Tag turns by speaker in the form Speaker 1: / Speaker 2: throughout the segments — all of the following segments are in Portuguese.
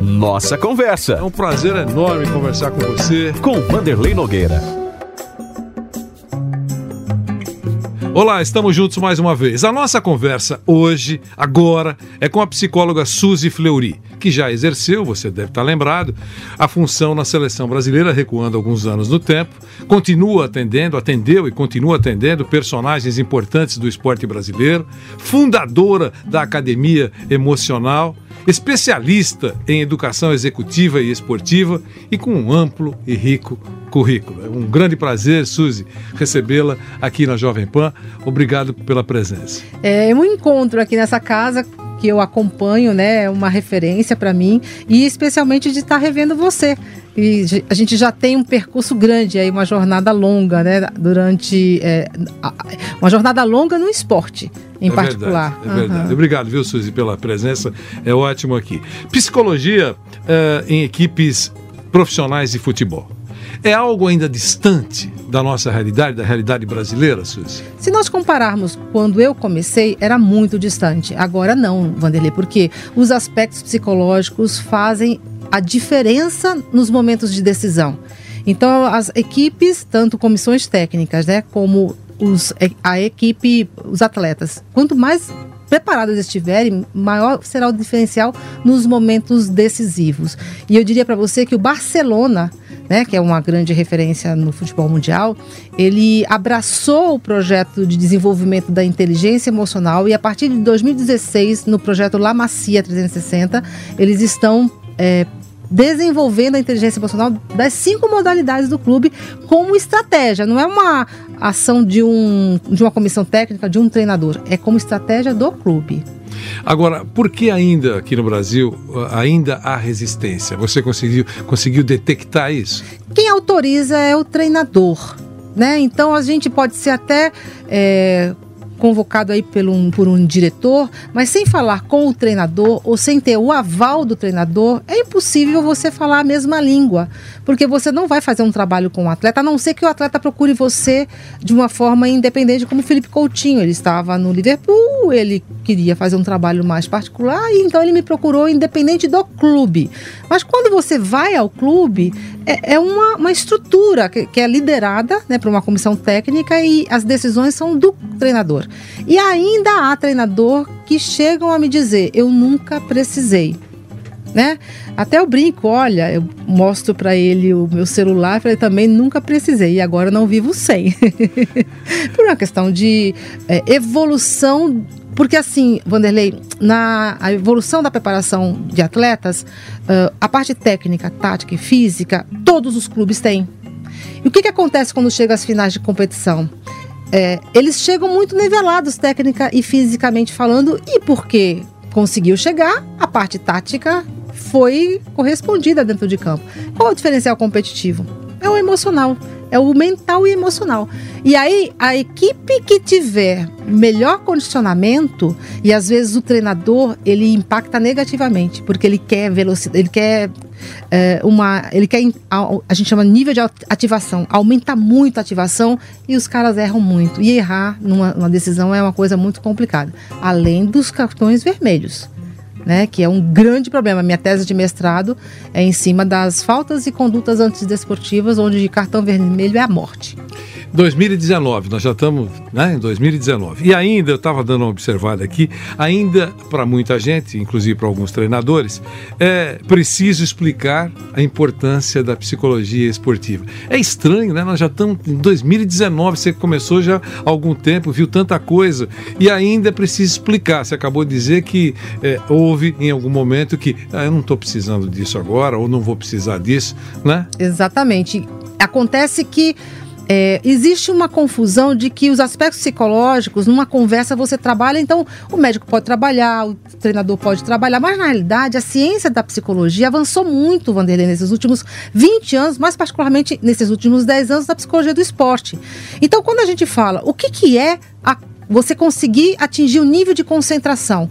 Speaker 1: Nossa Conversa.
Speaker 2: É um prazer enorme conversar com você.
Speaker 1: Com Vanderlei Nogueira.
Speaker 2: Olá, estamos juntos mais uma vez. A nossa conversa hoje, agora, é com a psicóloga Suzy Fleury, que já exerceu, você deve estar lembrado, a função na seleção brasileira, recuando alguns anos no tempo, continua atendendo, atendeu e continua atendendo personagens importantes do esporte brasileiro, fundadora da Academia Emocional especialista em educação executiva e esportiva e com um amplo e rico currículo. É um grande prazer, Suzy, recebê-la aqui na Jovem Pan. Obrigado pela presença.
Speaker 3: É um encontro aqui nessa casa que eu acompanho, né? É uma referência para mim e especialmente de estar revendo você. E a gente já tem um percurso grande aí, uma jornada longa, né? Durante é, uma jornada longa no esporte, em
Speaker 2: é
Speaker 3: particular.
Speaker 2: Verdade, é verdade. Uhum. Obrigado, viu, Suzy, pela presença. É ótimo aqui. Psicologia uh, em equipes profissionais de futebol é algo ainda distante da nossa realidade, da realidade brasileira, Suzy?
Speaker 3: Se nós compararmos quando eu comecei, era muito distante. Agora não, Vanderlei, porque os aspectos psicológicos fazem a diferença nos momentos de decisão. Então, as equipes, tanto comissões técnicas, né, como os, a equipe, os atletas, quanto mais preparados estiverem, maior será o diferencial nos momentos decisivos. E eu diria para você que o Barcelona né, que é uma grande referência no futebol mundial, ele abraçou o projeto de desenvolvimento da inteligência emocional e a partir de 2016, no projeto La Macia 360, eles estão é, desenvolvendo a inteligência emocional das cinco modalidades do clube como estratégia. Não é uma ação de, um, de uma comissão técnica, de um treinador. É como estratégia do clube.
Speaker 2: Agora, por que ainda aqui no Brasil ainda há resistência? Você conseguiu, conseguiu detectar isso?
Speaker 3: Quem autoriza é o treinador. Né? Então a gente pode ser até é, convocado aí por um, por um diretor, mas sem falar com o treinador ou sem ter o aval do treinador, é impossível você falar a mesma língua, porque você não vai fazer um trabalho com o atleta, a não ser que o atleta procure você de uma forma independente, como o Felipe Coutinho. Ele estava no Liverpool, ele queria fazer um trabalho mais particular, e então ele me procurou independente do clube. Mas quando você vai ao clube, é, é uma, uma estrutura que, que é liderada né, por uma comissão técnica e as decisões são do treinador. E ainda há treinador que chegam a me dizer: eu nunca precisei. Né? Até eu brinco, olha, eu mostro para ele o meu celular, falei também nunca precisei e agora não vivo sem. Por uma questão de é, evolução, porque assim, Vanderlei, na evolução da preparação de atletas, uh, a parte técnica, tática e física, todos os clubes têm. E o que, que acontece quando chega às finais de competição? é, eles chegam muito nivelados técnica e fisicamente falando, e porque conseguiu chegar, a parte tática foi correspondida dentro de campo. Qual o diferencial competitivo? É o emocional, é o mental e emocional. E aí, a equipe que tiver melhor condicionamento, e às vezes o treinador, ele impacta negativamente, porque ele quer velocidade, ele quer é, uma. Ele quer. A, gente chama nível de ativação. Aumenta muito a ativação e os caras erram muito. E errar numa, numa decisão é uma coisa muito complicada. Além dos cartões vermelhos. Né, que é um grande problema. Minha tese de mestrado é em cima das faltas e condutas antidesportivas, onde cartão vermelho é a morte.
Speaker 2: 2019, nós já estamos né, em 2019. E ainda, eu estava dando uma observada aqui, ainda para muita gente, inclusive para alguns treinadores, é preciso explicar a importância da psicologia esportiva. É estranho, né? Nós já estamos em 2019, você começou já há algum tempo, viu tanta coisa, e ainda é preciso explicar. Você acabou de dizer que é, houve em algum momento que ah, eu não estou precisando disso agora, ou não vou precisar disso, né?
Speaker 3: Exatamente. Acontece que é, existe uma confusão de que os aspectos psicológicos, numa conversa você trabalha, então o médico pode trabalhar, o treinador pode trabalhar, mas na realidade a ciência da psicologia avançou muito, Vanderlei, nesses últimos 20 anos, mais particularmente nesses últimos 10 anos da psicologia do esporte. Então, quando a gente fala o que, que é a, você conseguir atingir o nível de concentração,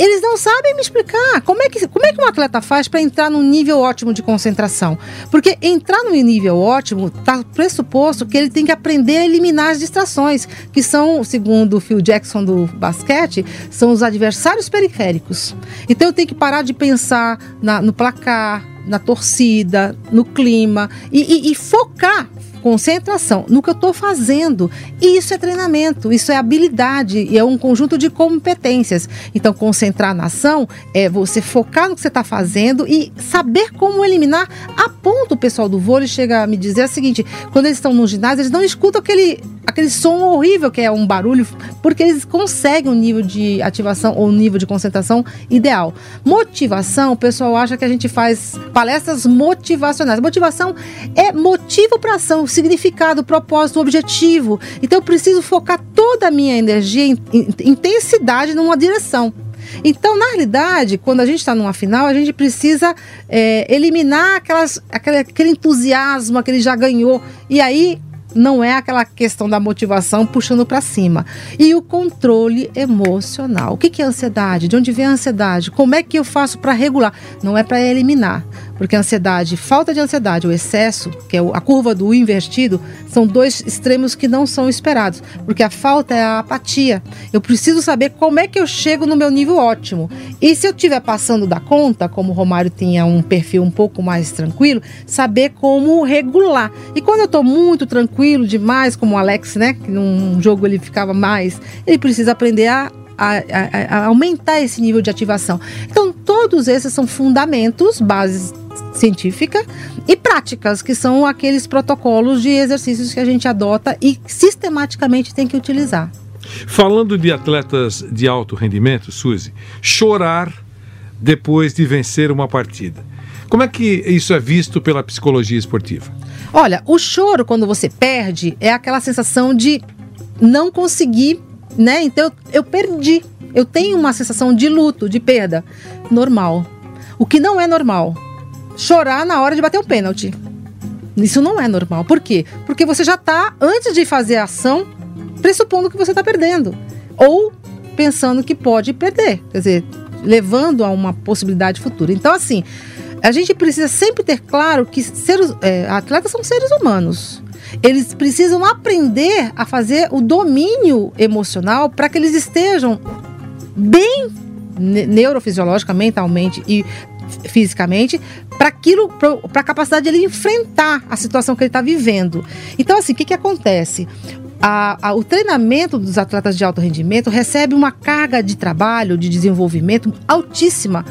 Speaker 3: eles não sabem me explicar como é que, como é que um atleta faz para entrar num nível ótimo de concentração. Porque entrar num nível ótimo está pressuposto que ele tem que aprender a eliminar as distrações, que são, segundo o Phil Jackson do basquete, são os adversários periféricos. Então eu tenho que parar de pensar na, no placar, na torcida, no clima e, e, e focar concentração no que eu estou fazendo. E isso é treinamento, isso é habilidade e é um conjunto de competências. Então, concentrar na ação é você focar no que você está fazendo e saber como eliminar. A ponto o pessoal do vôlei chega a me dizer o seguinte: quando eles estão no ginásio, eles não escutam aquele, aquele som horrível que é um barulho, porque eles conseguem um nível de ativação ou um nível de concentração ideal. Motivação, o pessoal acha que a gente faz palestras motivacionais. Motivação é motivo para ação significado, propósito, objetivo. Então eu preciso focar toda a minha energia, intensidade numa direção. Então, na realidade, quando a gente está numa final, a gente precisa é, eliminar aquelas, aquele, aquele entusiasmo, aquele já ganhou. E aí não é aquela questão da motivação puxando para cima. E o controle emocional. O que é ansiedade? De onde vem a ansiedade? Como é que eu faço para regular? Não é para eliminar, porque a ansiedade, falta de ansiedade, o excesso, que é a curva do invertido, são dois extremos que não são esperados, porque a falta é a apatia. Eu preciso saber como é que eu chego no meu nível ótimo. E se eu estiver passando da conta, como o Romário tinha um perfil um pouco mais tranquilo, saber como regular. E quando eu estou muito tranquilo demais, como o Alex, né, que num jogo ele ficava mais, ele precisa aprender a a, a, a, aumentar esse nível de ativação. Então, todos esses são fundamentos, bases científica e práticas, que são aqueles protocolos de exercícios que a gente adota e sistematicamente tem que utilizar.
Speaker 2: Falando de atletas de alto rendimento, Suzy, chorar depois de vencer uma partida. Como é que isso é visto pela psicologia esportiva?
Speaker 3: Olha, o choro quando você perde é aquela sensação de não conseguir, né? Então eu, eu perdi. Eu tenho uma sensação de luto, de perda. Normal. O que não é normal chorar na hora de bater o pênalti. Isso não é normal. Por quê? Porque você já está, antes de fazer a ação, pressupondo que você está perdendo. Ou pensando que pode perder. Quer dizer, levando a uma possibilidade futura. Então, assim, a gente precisa sempre ter claro que seres, é, atletas são seres humanos. Eles precisam aprender a fazer o domínio emocional para que eles estejam bem neurofisiologicamente, mentalmente e fisicamente, para aquilo, para a capacidade de ele enfrentar a situação que ele está vivendo. Então, assim, o que, que acontece? A, a, o treinamento dos atletas de alto rendimento recebe uma carga de trabalho, de desenvolvimento altíssima,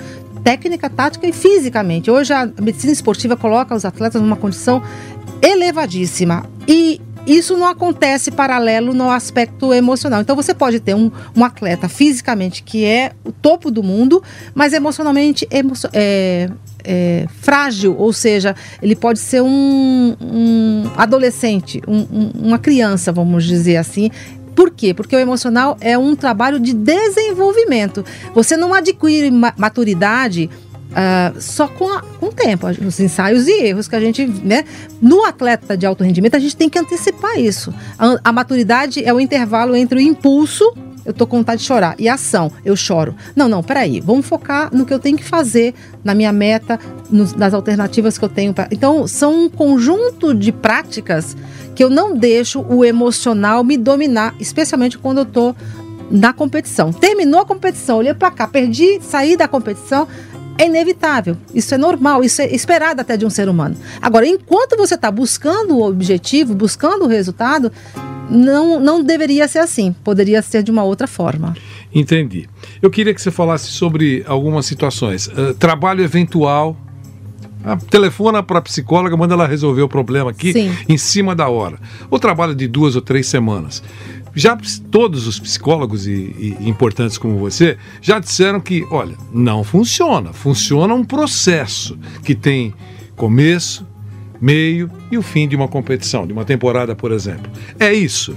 Speaker 3: técnica, tática e fisicamente. Hoje a medicina esportiva coloca os atletas numa condição elevadíssima. E isso não acontece paralelo no aspecto emocional. Então você pode ter um, um atleta fisicamente que é o topo do mundo, mas emocionalmente emo é, é, frágil, ou seja, ele pode ser um, um adolescente, um, uma criança, vamos dizer assim, por quê? Porque o emocional é um trabalho de desenvolvimento. Você não adquire maturidade Uh, só com, a, com o tempo, os ensaios e erros que a gente, né? No atleta de alto rendimento, a gente tem que antecipar isso. A, a maturidade é o intervalo entre o impulso, eu tô com vontade de chorar, e a ação, eu choro. Não, não, peraí, vamos focar no que eu tenho que fazer, na minha meta, nas alternativas que eu tenho. Pra... Então, são um conjunto de práticas que eu não deixo o emocional me dominar, especialmente quando eu tô na competição. Terminou a competição, olhei para cá, perdi, saí da competição, é inevitável, isso é normal, isso é esperado até de um ser humano. Agora, enquanto você está buscando o objetivo, buscando o resultado, não, não deveria ser assim, poderia ser de uma outra forma.
Speaker 2: Entendi. Eu queria que você falasse sobre algumas situações. Uh, trabalho eventual. A telefona para a psicóloga, manda ela resolver o problema aqui Sim. em cima da hora. O trabalho de duas ou três semanas. Já todos os psicólogos e, e, importantes como você já disseram que, olha, não funciona. Funciona um processo que tem começo, meio e o fim de uma competição, de uma temporada, por exemplo. É isso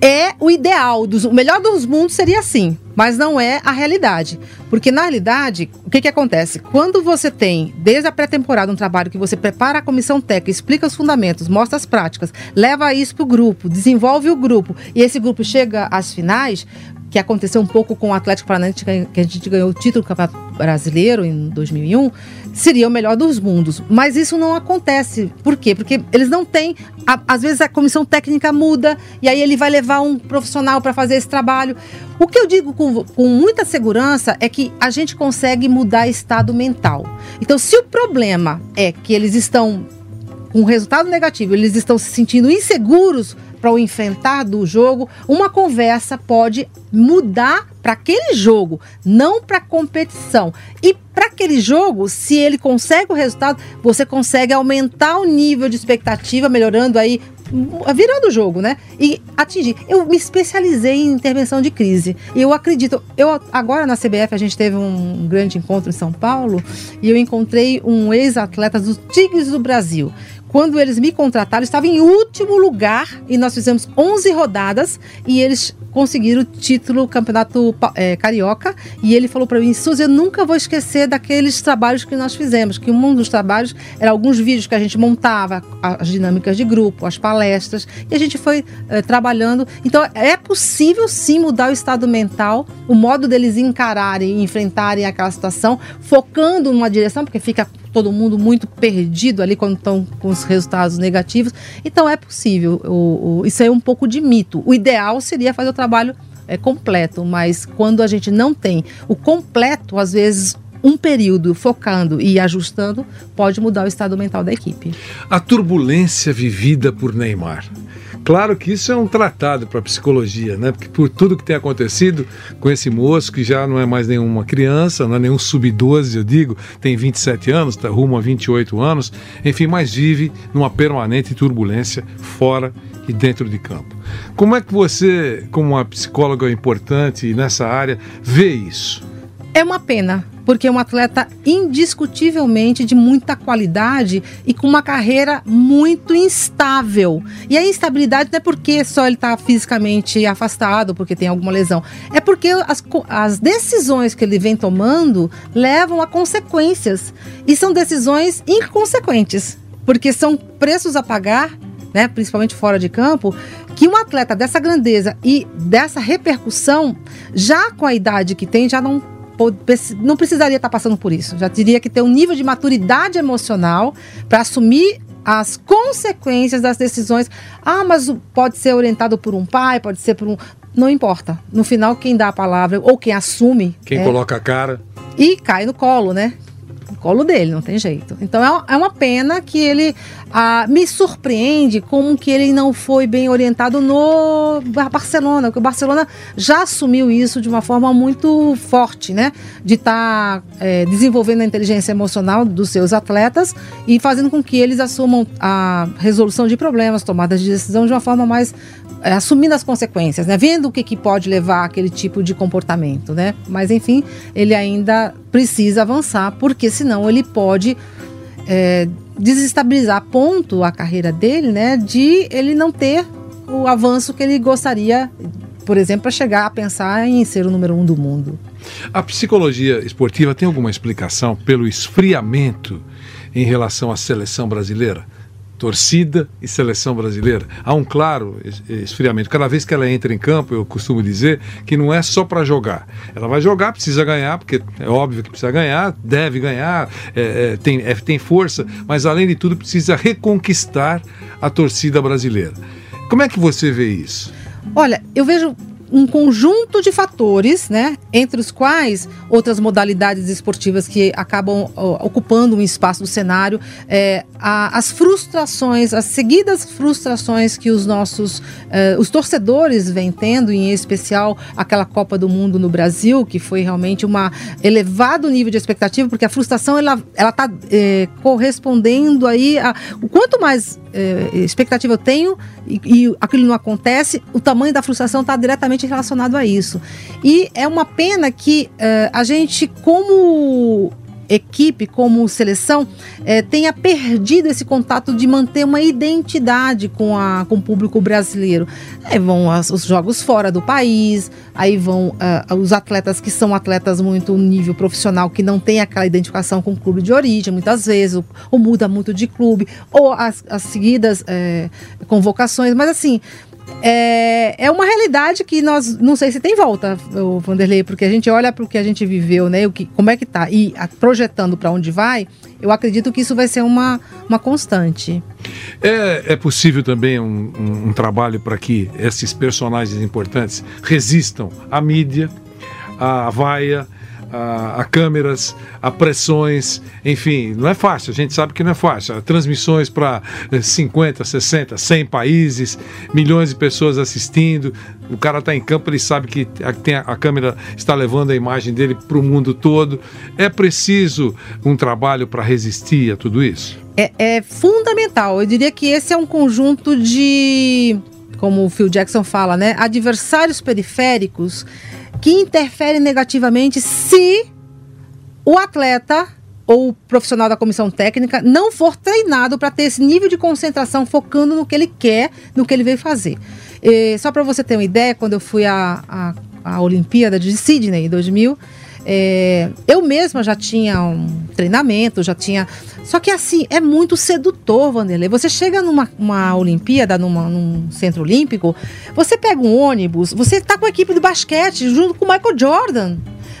Speaker 3: é o ideal, dos, o melhor dos mundos seria assim, mas não é a realidade. Porque na realidade, o que, que acontece? Quando você tem, desde a pré-temporada, um trabalho que você prepara a comissão técnica, explica os fundamentos, mostra as práticas, leva isso para o grupo, desenvolve o grupo, e esse grupo chega às finais, que aconteceu um pouco com o Atlético Paranaense, que a gente ganhou o título do Campeonato Brasileiro em 2001, seria o melhor dos mundos. Mas isso não acontece. Por quê? Porque eles não têm. A, às vezes a comissão técnica muda e aí ele vai levar um profissional para fazer esse trabalho. O que eu digo com, com muita segurança é que a gente consegue mudar estado mental. Então, se o problema é que eles estão com resultado negativo, eles estão se sentindo inseguros para o enfrentar do jogo, uma conversa pode mudar para aquele jogo, não para competição. E para aquele jogo, se ele consegue o resultado, você consegue aumentar o nível de expectativa, melhorando aí virando o jogo, né? E atingir. Eu me especializei em intervenção de crise. Eu acredito, eu agora na CBF a gente teve um grande encontro em São Paulo e eu encontrei um ex-atleta dos Tigres do Brasil quando eles me contrataram, estava em último lugar e nós fizemos 11 rodadas e eles conseguiram o título campeonato é, carioca. E ele falou para mim, Suzy, eu nunca vou esquecer daqueles trabalhos que nós fizemos. Que um dos trabalhos era alguns vídeos que a gente montava, as dinâmicas de grupo, as palestras, e a gente foi é, trabalhando. Então é possível sim mudar o estado mental, o modo deles encararem e enfrentarem aquela situação, focando numa direção, porque fica todo mundo muito perdido ali quando estão com os resultados negativos. Então é possível. O, o, isso é um pouco de mito. O ideal seria fazer o trabalho é, completo, mas quando a gente não tem o completo, às vezes um período focando e ajustando pode mudar o estado mental da equipe.
Speaker 2: A turbulência vivida por Neymar Claro que isso é um tratado para psicologia, né? Porque por tudo que tem acontecido com esse moço, que já não é mais nenhuma criança, não é nenhum sub-12, eu digo, tem 27 anos, está rumo a 28 anos, enfim, mas vive numa permanente turbulência fora e dentro de campo. Como é que você, como uma psicóloga importante nessa área, vê isso?
Speaker 3: É uma pena, porque é um atleta indiscutivelmente de muita qualidade e com uma carreira muito instável. E a instabilidade não é porque só ele está fisicamente afastado, porque tem alguma lesão. É porque as, as decisões que ele vem tomando levam a consequências. E são decisões inconsequentes, porque são preços a pagar né, principalmente fora de campo, que um atleta dessa grandeza e dessa repercussão, já com a idade que tem, já não não precisaria estar passando por isso. Já teria que ter um nível de maturidade emocional para assumir as consequências das decisões. Ah, mas pode ser orientado por um pai, pode ser por um. Não importa. No final, quem dá a palavra ou quem assume.
Speaker 2: Quem é... coloca a cara.
Speaker 3: E cai no colo, né? colo dele, não tem jeito. Então é, é uma pena que ele ah, me surpreende como que ele não foi bem orientado no Barcelona, porque o Barcelona já assumiu isso de uma forma muito forte, né? De estar tá, é, desenvolvendo a inteligência emocional dos seus atletas e fazendo com que eles assumam a resolução de problemas, tomadas de decisão de uma forma mais é, assumindo as consequências, né? Vendo o que, que pode levar aquele tipo de comportamento, né? Mas enfim, ele ainda precisa avançar, porque senão ele pode é, desestabilizar a ponto a carreira dele, né? De ele não ter o avanço que ele gostaria, por exemplo, para chegar a pensar em ser o número um do mundo.
Speaker 2: A psicologia esportiva tem alguma explicação pelo esfriamento em relação à seleção brasileira? Torcida e seleção brasileira. Há um claro esfriamento. Cada vez que ela entra em campo, eu costumo dizer que não é só para jogar. Ela vai jogar, precisa ganhar, porque é óbvio que precisa ganhar, deve ganhar, é, é, tem, é, tem força, mas além de tudo precisa reconquistar a torcida brasileira. Como é que você vê isso?
Speaker 3: Olha, eu vejo um conjunto de fatores, né, entre os quais outras modalidades esportivas que acabam ocupando um espaço do cenário, é, a, as frustrações, as seguidas frustrações que os nossos, é, os torcedores vêm tendo, em especial aquela Copa do Mundo no Brasil, que foi realmente um elevado nível de expectativa, porque a frustração ela ela está é, correspondendo aí a o quanto mais é, expectativa eu tenho e, e, aquilo não acontece, o tamanho da frustração está diretamente relacionado a isso. E é uma pena que é, a gente, como equipe, como seleção, é, tenha perdido esse contato de manter uma identidade com, a, com o público brasileiro. Aí vão as, os jogos fora do país, aí vão uh, os atletas que são atletas muito nível profissional, que não tem aquela identificação com o clube de origem, muitas vezes, ou, ou muda muito de clube, ou as, as seguidas é, convocações. Mas assim, é, é uma realidade que nós não sei se tem volta, Vanderlei, porque a gente olha para o que a gente viveu, né? O que, como é que tá e a, projetando para onde vai. Eu acredito que isso vai ser uma, uma constante.
Speaker 2: É, é possível também um, um, um trabalho para que esses personagens importantes resistam à mídia, à vaia, a, a, câmeras, a pressões, enfim, não é fácil, a gente sabe que não é fácil. Transmissões para 50, 60, 100 países, milhões de pessoas assistindo. O cara está em campo, ele sabe que a, tem a, a câmera está levando a imagem dele para o mundo todo. É preciso um trabalho para resistir a tudo isso?
Speaker 3: É, é fundamental. Eu diria que esse é um conjunto de como o Phil Jackson fala, né? Adversários periféricos que interferem negativamente se o atleta ou o profissional da comissão técnica não for treinado para ter esse nível de concentração focando no que ele quer, no que ele veio fazer. E, só para você ter uma ideia, quando eu fui à, à, à Olimpíada de Sydney em 2000, é, eu mesma já tinha um treinamento, já tinha. Só que assim, é muito sedutor, Vanderlei. Você chega numa uma Olimpíada, numa, num centro olímpico, você pega um ônibus, você está com a equipe de basquete junto com o Michael Jordan.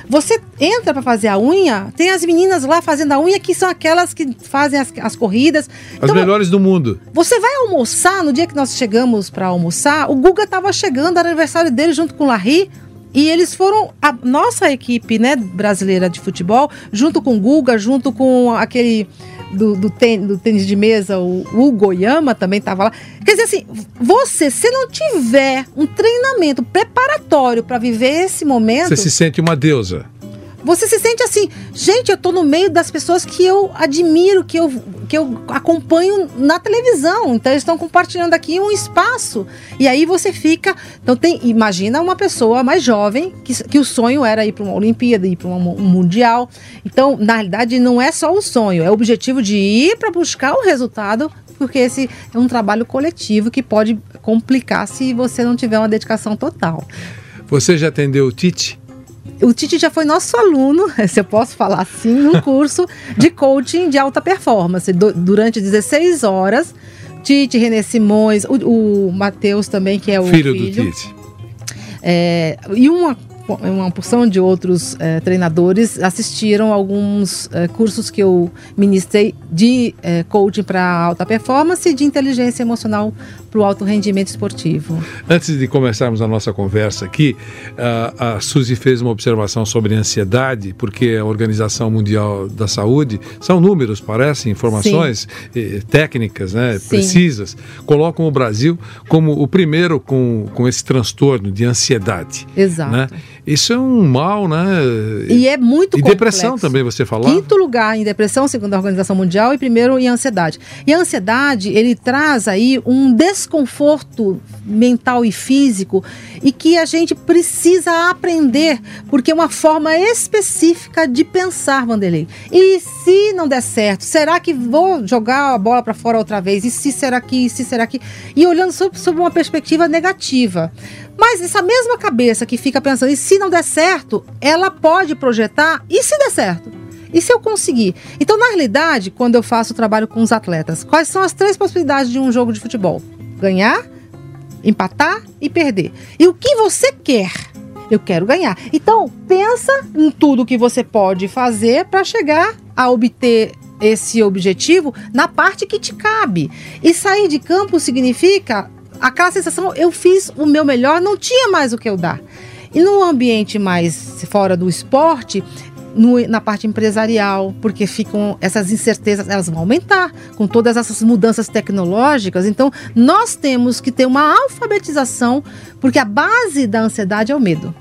Speaker 3: Você entra para fazer a unha, tem as meninas lá fazendo a unha que são aquelas que fazem as, as corridas.
Speaker 2: As então, melhores do mundo.
Speaker 3: Você vai almoçar, no dia que nós chegamos para almoçar, o Guga estava chegando, era aniversário dele junto com o Larry. E eles foram a nossa equipe, né, brasileira de futebol, junto com o Guga, junto com aquele do, do, ten, do tênis de mesa, o Hugo Yama também estava lá. Quer dizer assim, você, se não tiver um treinamento preparatório para viver esse momento.
Speaker 2: Você se sente uma deusa.
Speaker 3: Você se sente assim, gente, eu tô no meio das pessoas que eu admiro, que eu, que eu acompanho na televisão. Então eles estão compartilhando aqui um espaço. E aí você fica. Então tem. Imagina uma pessoa mais jovem que, que o sonho era ir para uma Olimpíada, ir para um Mundial. Então, na realidade, não é só o sonho, é o objetivo de ir para buscar o resultado porque esse é um trabalho coletivo que pode complicar se você não tiver uma dedicação total.
Speaker 2: Você já atendeu o Tite?
Speaker 3: O Tite já foi nosso aluno, se eu posso falar assim, num curso de coaching de alta performance. Do, durante 16 horas, Tite, René Simões, o, o Matheus também, que é o filho, filho do Tite. É, e uma uma porção de outros é, treinadores assistiram alguns é, cursos que eu ministrei de é, coaching para alta performance e de inteligência emocional para o alto rendimento esportivo.
Speaker 2: Antes de começarmos a nossa conversa aqui, a, a Suzy fez uma observação sobre ansiedade, porque a Organização Mundial da Saúde, são números, parecem, informações eh, técnicas, né, precisas, colocam o Brasil como o primeiro com, com esse transtorno de ansiedade.
Speaker 3: Exato.
Speaker 2: Né? Isso é um mal, né?
Speaker 3: E é muito
Speaker 2: E complexo. depressão também, você falou?
Speaker 3: Quinto lugar em depressão, segundo a Organização Mundial, e primeiro em ansiedade. E a ansiedade, ele traz aí um desconforto mental e físico e que a gente precisa aprender, porque é uma forma específica de pensar, Vanderlei. E se não der certo, será que vou jogar a bola para fora outra vez? E se será que, e se será que... E olhando sob, sob uma perspectiva negativa. Mas essa mesma cabeça que fica pensando, e se não der certo, ela pode projetar, e se der certo? E se eu conseguir? Então, na realidade, quando eu faço o trabalho com os atletas, quais são as três possibilidades de um jogo de futebol? Ganhar, empatar e perder. E o que você quer? Eu quero ganhar. Então, pensa em tudo que você pode fazer para chegar a obter esse objetivo na parte que te cabe. E sair de campo significa aquela sensação, eu fiz o meu melhor, não tinha mais o que eu dar. E no ambiente mais fora do esporte, no, na parte empresarial, porque ficam essas incertezas, elas vão aumentar com todas essas mudanças tecnológicas. Então, nós temos que ter uma alfabetização, porque a base da ansiedade é o medo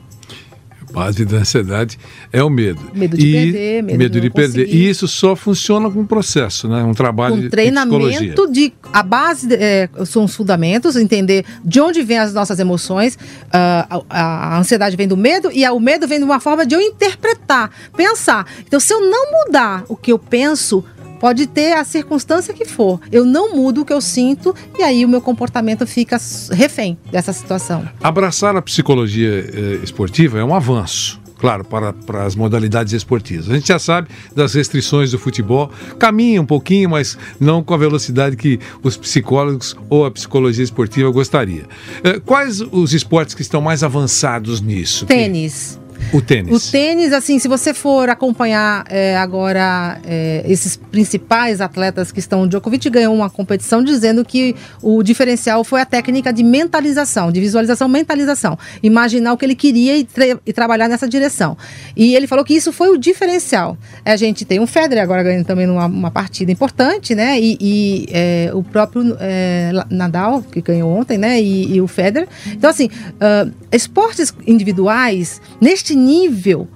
Speaker 2: base da ansiedade é o medo.
Speaker 3: Medo de e, perder, medo, medo de, de perder.
Speaker 2: E isso só funciona com um processo, né? Um trabalho
Speaker 3: com treinamento de, de a base é, são os fundamentos, entender de onde vêm as nossas emoções. Uh, a, a, ansiedade vem do medo e a, o medo vem de uma forma de eu interpretar, pensar. Então, se eu não mudar o que eu penso, Pode ter a circunstância que for. Eu não mudo o que eu sinto e aí o meu comportamento fica refém dessa situação.
Speaker 2: Abraçar a psicologia eh, esportiva é um avanço. claro, para, para as modalidades esportivas. A gente já sabe das restrições do futebol, caminha um pouquinho, mas não com a velocidade que os psicólogos ou a psicologia esportiva gostaria. Eh, quais os esportes que estão mais avançados nisso?
Speaker 3: Tênis.
Speaker 2: O tênis.
Speaker 3: O tênis, assim, se você for acompanhar é, agora é, esses principais atletas que estão. Djokovic ganhou uma competição dizendo que o diferencial foi a técnica de mentalização, de visualização, mentalização. Imaginar o que ele queria e, tra e trabalhar nessa direção. E ele falou que isso foi o diferencial. A gente tem um Federer agora ganhando também uma partida importante, né? E, e é, o próprio é, Nadal, que ganhou ontem, né? E, e o Federer. Então, assim, uh, esportes individuais, neste nível,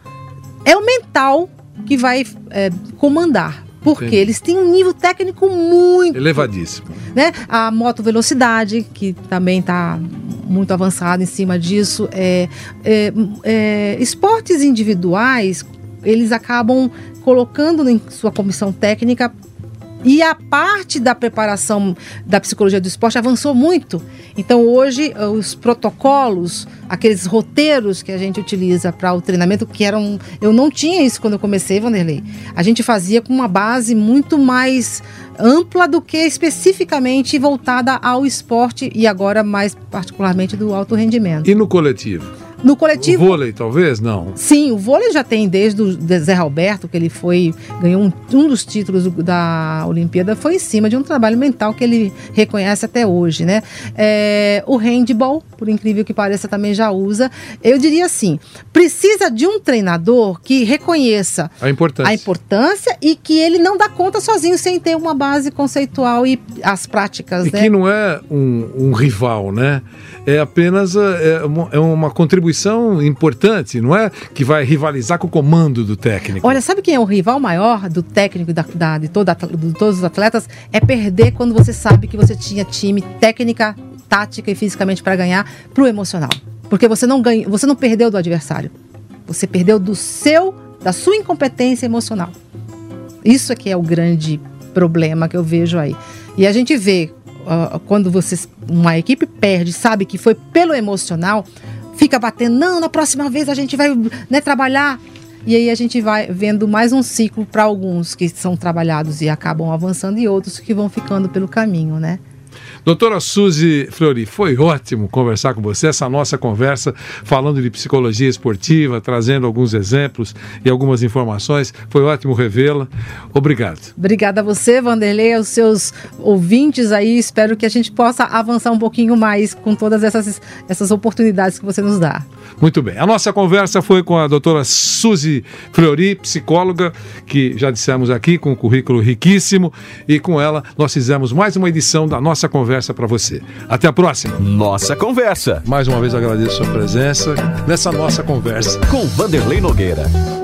Speaker 3: é o mental que vai é, comandar. Porque Entendi. eles têm um nível técnico muito
Speaker 2: elevadíssimo.
Speaker 3: Né? A moto velocidade, que também está muito avançada em cima disso. É, é, é, esportes individuais, eles acabam colocando em sua comissão técnica e a parte da preparação da psicologia do esporte avançou muito. Então, hoje, os protocolos, aqueles roteiros que a gente utiliza para o treinamento, que eram. Eu não tinha isso quando eu comecei, Vanderlei. A gente fazia com uma base muito mais ampla do que especificamente voltada ao esporte e agora mais particularmente do alto rendimento.
Speaker 2: E no coletivo?
Speaker 3: No coletivo.
Speaker 2: O vôlei, talvez? Não.
Speaker 3: Sim, o vôlei já tem desde o Zé Roberto, que ele foi. ganhou um, um dos títulos da Olimpíada, foi em cima de um trabalho mental que ele reconhece até hoje, né? É, o handball, por incrível que pareça, também já usa. Eu diria assim: precisa de um treinador que reconheça
Speaker 2: a importância,
Speaker 3: a importância e que ele não dá conta sozinho sem ter uma base conceitual e as práticas.
Speaker 2: E
Speaker 3: né?
Speaker 2: que não é um, um rival, né? É apenas é é uma contribuição contribuição importante, não é? Que vai rivalizar com o comando do técnico.
Speaker 3: Olha, sabe quem é o rival maior do técnico da, da, de, toda, de todos os atletas? É perder quando você sabe que você tinha time técnica, tática e fisicamente para ganhar pro emocional. Porque você não ganha, você não perdeu do adversário. Você perdeu do seu, da sua incompetência emocional. Isso é que é o grande problema que eu vejo aí. E a gente vê uh, quando você, uma equipe perde, sabe que foi pelo emocional, fica batendo, não, na próxima vez a gente vai né, trabalhar. E aí a gente vai vendo mais um ciclo para alguns que são trabalhados e acabam avançando e outros que vão ficando pelo caminho, né?
Speaker 2: Doutora Suzy Flori, foi ótimo conversar com você, essa nossa conversa, falando de psicologia esportiva, trazendo alguns exemplos e algumas informações. Foi ótimo revê-la. Obrigado.
Speaker 3: Obrigada a você, Vanderlei, aos seus ouvintes aí. Espero que a gente possa avançar um pouquinho mais com todas essas, essas oportunidades que você nos dá.
Speaker 2: Muito bem. A nossa conversa foi com a doutora Suzy Flori, psicóloga, que já dissemos aqui, com um currículo riquíssimo, e com ela nós fizemos mais uma edição da nossa conversa para você. Até a próxima.
Speaker 1: Nossa Conversa.
Speaker 2: Mais uma vez agradeço a sua presença nessa nossa conversa.
Speaker 1: Com Vanderlei Nogueira.